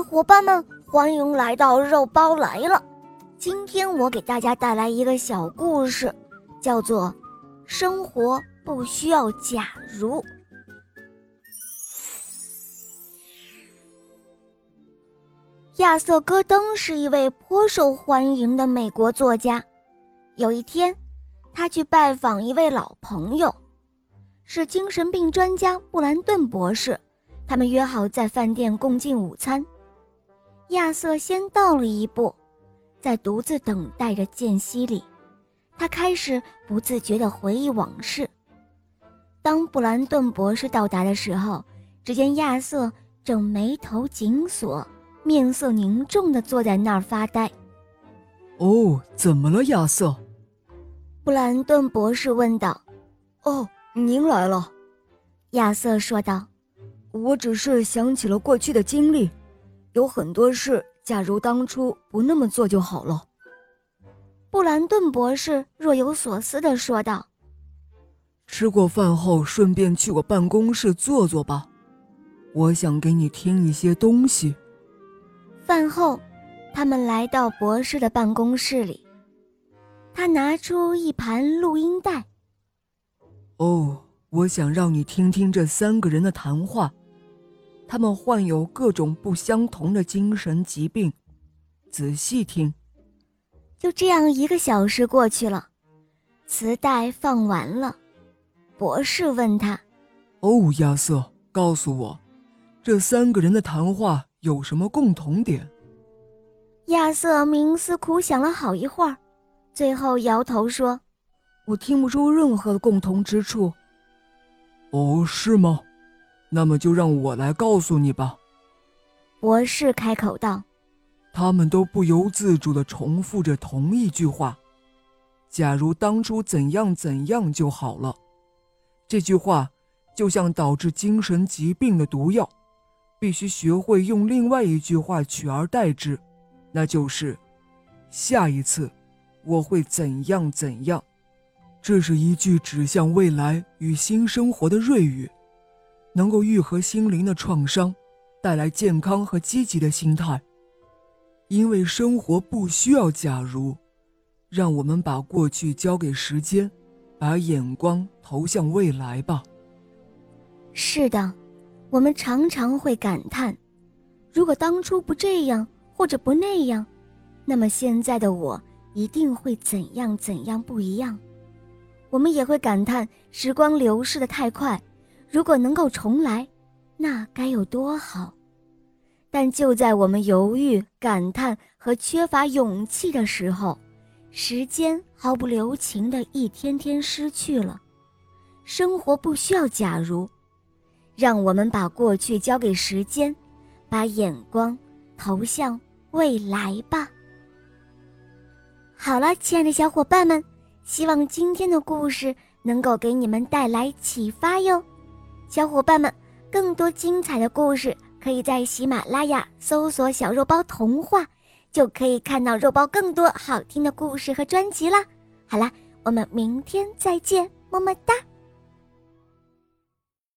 伙伴们，欢迎来到肉包来了。今天我给大家带来一个小故事，叫做《生活不需要假如》。亚瑟·戈登是一位颇受欢迎的美国作家。有一天，他去拜访一位老朋友，是精神病专家布兰顿博士。他们约好在饭店共进午餐。亚瑟先到了一步，在独自等待着间隙里，他开始不自觉地回忆往事。当布兰顿博士到达的时候，只见亚瑟正眉头紧锁、面色凝重地坐在那儿发呆。“哦，怎么了，亚瑟？”布兰顿博士问道。“哦，您来了。”亚瑟说道。我只是想起了过去的经历，有很多事，假如当初不那么做就好了。布兰顿博士若有所思地说道：“吃过饭后，顺便去我办公室坐坐吧，我想给你听一些东西。”饭后，他们来到博士的办公室里，他拿出一盘录音带。哦，我想让你听听这三个人的谈话。他们患有各种不相同的精神疾病，仔细听。就这样，一个小时过去了，磁带放完了。博士问他：“哦，亚瑟，告诉我，这三个人的谈话有什么共同点？”亚瑟冥思苦想了好一会儿，最后摇头说：“我听不出任何的共同之处。”哦，是吗？那么就让我来告诉你吧。”博士开口道。他们都不由自主地重复着同一句话：“假如当初怎样怎样就好了。”这句话就像导致精神疾病的毒药，必须学会用另外一句话取而代之，那就是：“下一次我会怎样怎样。”这是一句指向未来与新生活的瑞语。能够愈合心灵的创伤，带来健康和积极的心态。因为生活不需要假如，让我们把过去交给时间，把眼光投向未来吧。是的，我们常常会感叹：如果当初不这样或者不那样，那么现在的我一定会怎样怎样不一样。我们也会感叹时光流逝的太快。如果能够重来，那该有多好！但就在我们犹豫、感叹和缺乏勇气的时候，时间毫不留情地一天天失去了。生活不需要假如，让我们把过去交给时间，把眼光投向未来吧。好了，亲爱的小伙伴们，希望今天的故事能够给你们带来启发哟。小伙伴们，更多精彩的故事可以在喜马拉雅搜索“小肉包童话”，就可以看到肉包更多好听的故事和专辑啦。好啦，我们明天再见，么么哒。